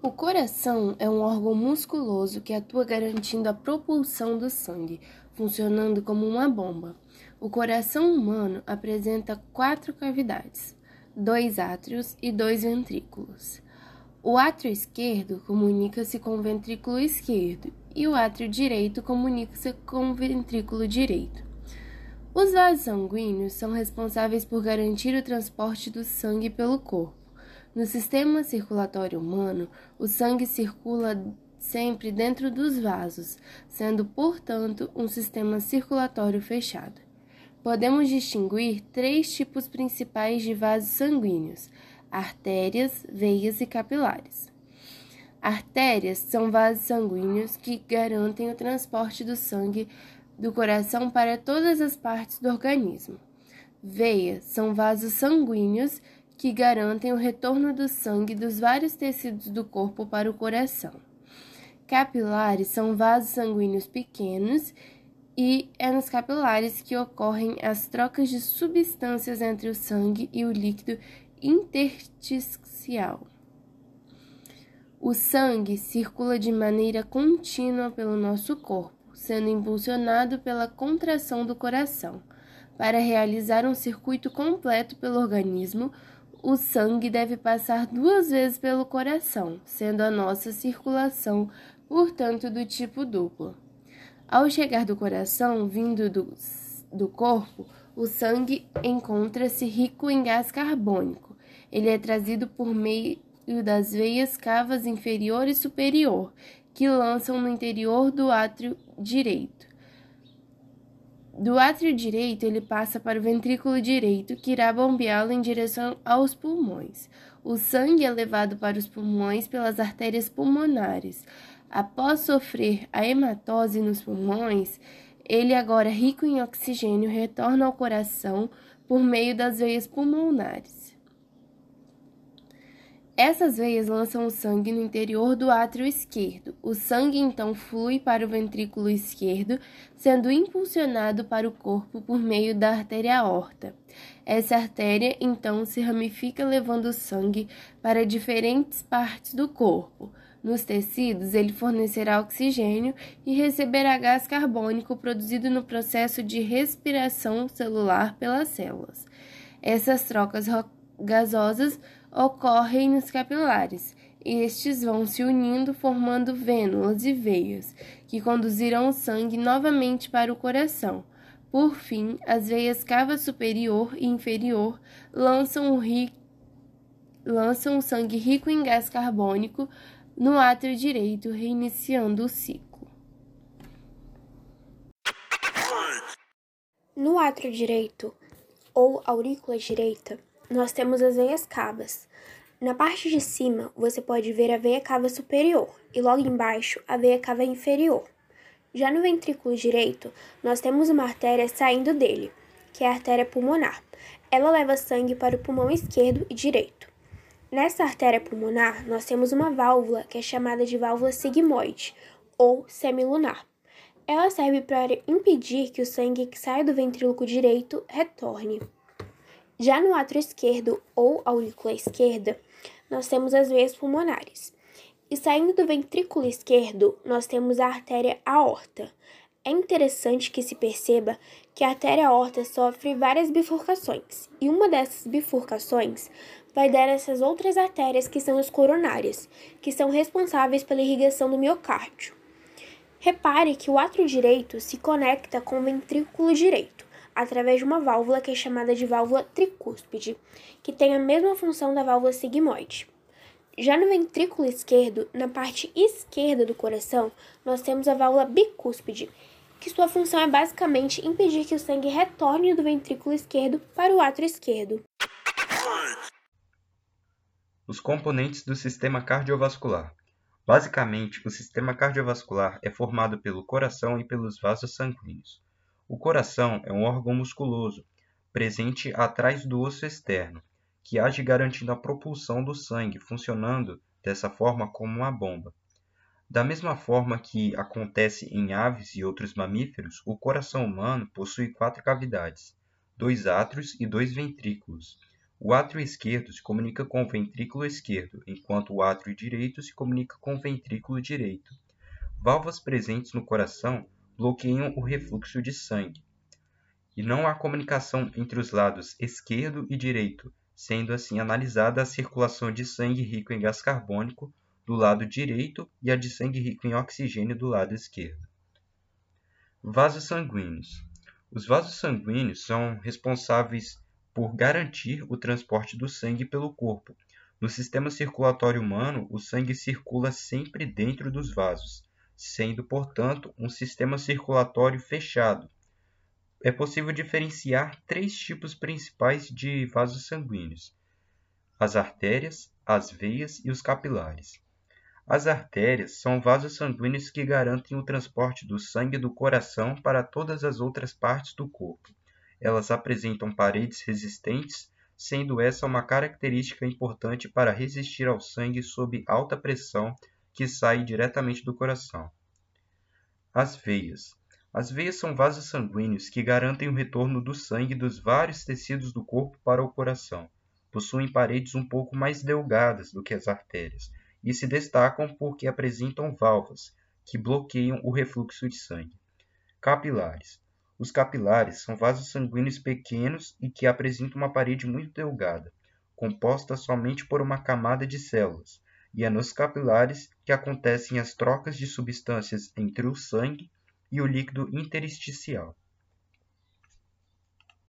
O coração é um órgão musculoso que atua garantindo a propulsão do sangue, funcionando como uma bomba. O coração humano apresenta quatro cavidades, dois átrios e dois ventrículos. O átrio esquerdo comunica-se com o ventrículo esquerdo e o átrio direito comunica-se com o ventrículo direito. Os vasos sanguíneos são responsáveis por garantir o transporte do sangue pelo corpo. No sistema circulatório humano, o sangue circula sempre dentro dos vasos, sendo, portanto, um sistema circulatório fechado. Podemos distinguir três tipos principais de vasos sanguíneos: artérias, veias e capilares. Artérias são vasos sanguíneos que garantem o transporte do sangue do coração para todas as partes do organismo. Veias são vasos sanguíneos que garantem o retorno do sangue dos vários tecidos do corpo para o coração. Capilares são vasos sanguíneos pequenos e é nos capilares que ocorrem as trocas de substâncias entre o sangue e o líquido intersticial. O sangue circula de maneira contínua pelo nosso corpo, sendo impulsionado pela contração do coração. Para realizar um circuito completo pelo organismo, o sangue deve passar duas vezes pelo coração, sendo a nossa circulação, portanto, do tipo duplo. Ao chegar do coração, vindo do, do corpo, o sangue encontra-se rico em gás carbônico. Ele é trazido por meio das veias cavas inferior e superior, que lançam no interior do átrio direito. Do átrio direito, ele passa para o ventrículo direito, que irá bombeá-lo em direção aos pulmões. O sangue é levado para os pulmões pelas artérias pulmonares. Após sofrer a hematose nos pulmões, ele, agora rico em oxigênio, retorna ao coração por meio das veias pulmonares. Essas veias lançam o sangue no interior do átrio esquerdo. O sangue então flui para o ventrículo esquerdo, sendo impulsionado para o corpo por meio da artéria aorta. Essa artéria então se ramifica levando o sangue para diferentes partes do corpo. Nos tecidos, ele fornecerá oxigênio e receberá gás carbônico produzido no processo de respiração celular pelas células. Essas trocas gasosas ocorrem nos capilares. Estes vão se unindo, formando vênulas e veias, que conduzirão o sangue novamente para o coração. Por fim, as veias cava superior e inferior lançam o, ri... lançam o sangue rico em gás carbônico no átrio direito, reiniciando o ciclo. No átrio direito, ou aurícula direita, nós temos as veias cavas. Na parte de cima, você pode ver a veia cava superior e logo embaixo a veia cava inferior. Já no ventrículo direito, nós temos uma artéria saindo dele, que é a artéria pulmonar. Ela leva sangue para o pulmão esquerdo e direito. Nessa artéria pulmonar, nós temos uma válvula que é chamada de válvula sigmoide ou semilunar. Ela serve para impedir que o sangue que sai do ventrículo direito retorne. Já no átrio esquerdo ou aurícula esquerda, nós temos as veias pulmonares. E saindo do ventrículo esquerdo, nós temos a artéria aorta. É interessante que se perceba que a artéria aorta sofre várias bifurcações, e uma dessas bifurcações vai dar essas outras artérias que são as coronárias, que são responsáveis pela irrigação do miocárdio. Repare que o átrio direito se conecta com o ventrículo direito através de uma válvula que é chamada de válvula tricúspide, que tem a mesma função da válvula sigmoide. Já no ventrículo esquerdo, na parte esquerda do coração, nós temos a válvula bicúspide, que sua função é basicamente impedir que o sangue retorne do ventrículo esquerdo para o átrio esquerdo. Os componentes do sistema cardiovascular. Basicamente, o sistema cardiovascular é formado pelo coração e pelos vasos sanguíneos. O coração é um órgão musculoso, presente atrás do osso externo, que age garantindo a propulsão do sangue, funcionando dessa forma como uma bomba. Da mesma forma que acontece em aves e outros mamíferos, o coração humano possui quatro cavidades, dois átrios e dois ventrículos. O átrio esquerdo se comunica com o ventrículo esquerdo, enquanto o átrio direito se comunica com o ventrículo direito. Válvulas presentes no coração bloqueiam o refluxo de sangue. E não há comunicação entre os lados esquerdo e direito, sendo assim analisada a circulação de sangue rico em gás carbônico do lado direito e a de sangue rico em oxigênio do lado esquerdo. Vasos sanguíneos. Os vasos sanguíneos são responsáveis por garantir o transporte do sangue pelo corpo. No sistema circulatório humano, o sangue circula sempre dentro dos vasos, sendo, portanto, um sistema circulatório fechado. É possível diferenciar três tipos principais de vasos sanguíneos: as artérias, as veias e os capilares. As artérias são vasos sanguíneos que garantem o transporte do sangue do coração para todas as outras partes do corpo. Elas apresentam paredes resistentes, sendo essa uma característica importante para resistir ao sangue sob alta pressão que sai diretamente do coração. As veias. As veias são vasos sanguíneos que garantem o retorno do sangue dos vários tecidos do corpo para o coração. Possuem paredes um pouco mais delgadas do que as artérias e se destacam porque apresentam válvulas que bloqueiam o refluxo de sangue. Capilares. Os capilares são vasos sanguíneos pequenos e que apresentam uma parede muito delgada, composta somente por uma camada de células, e é nos capilares que acontecem as trocas de substâncias entre o sangue e o líquido intersticial.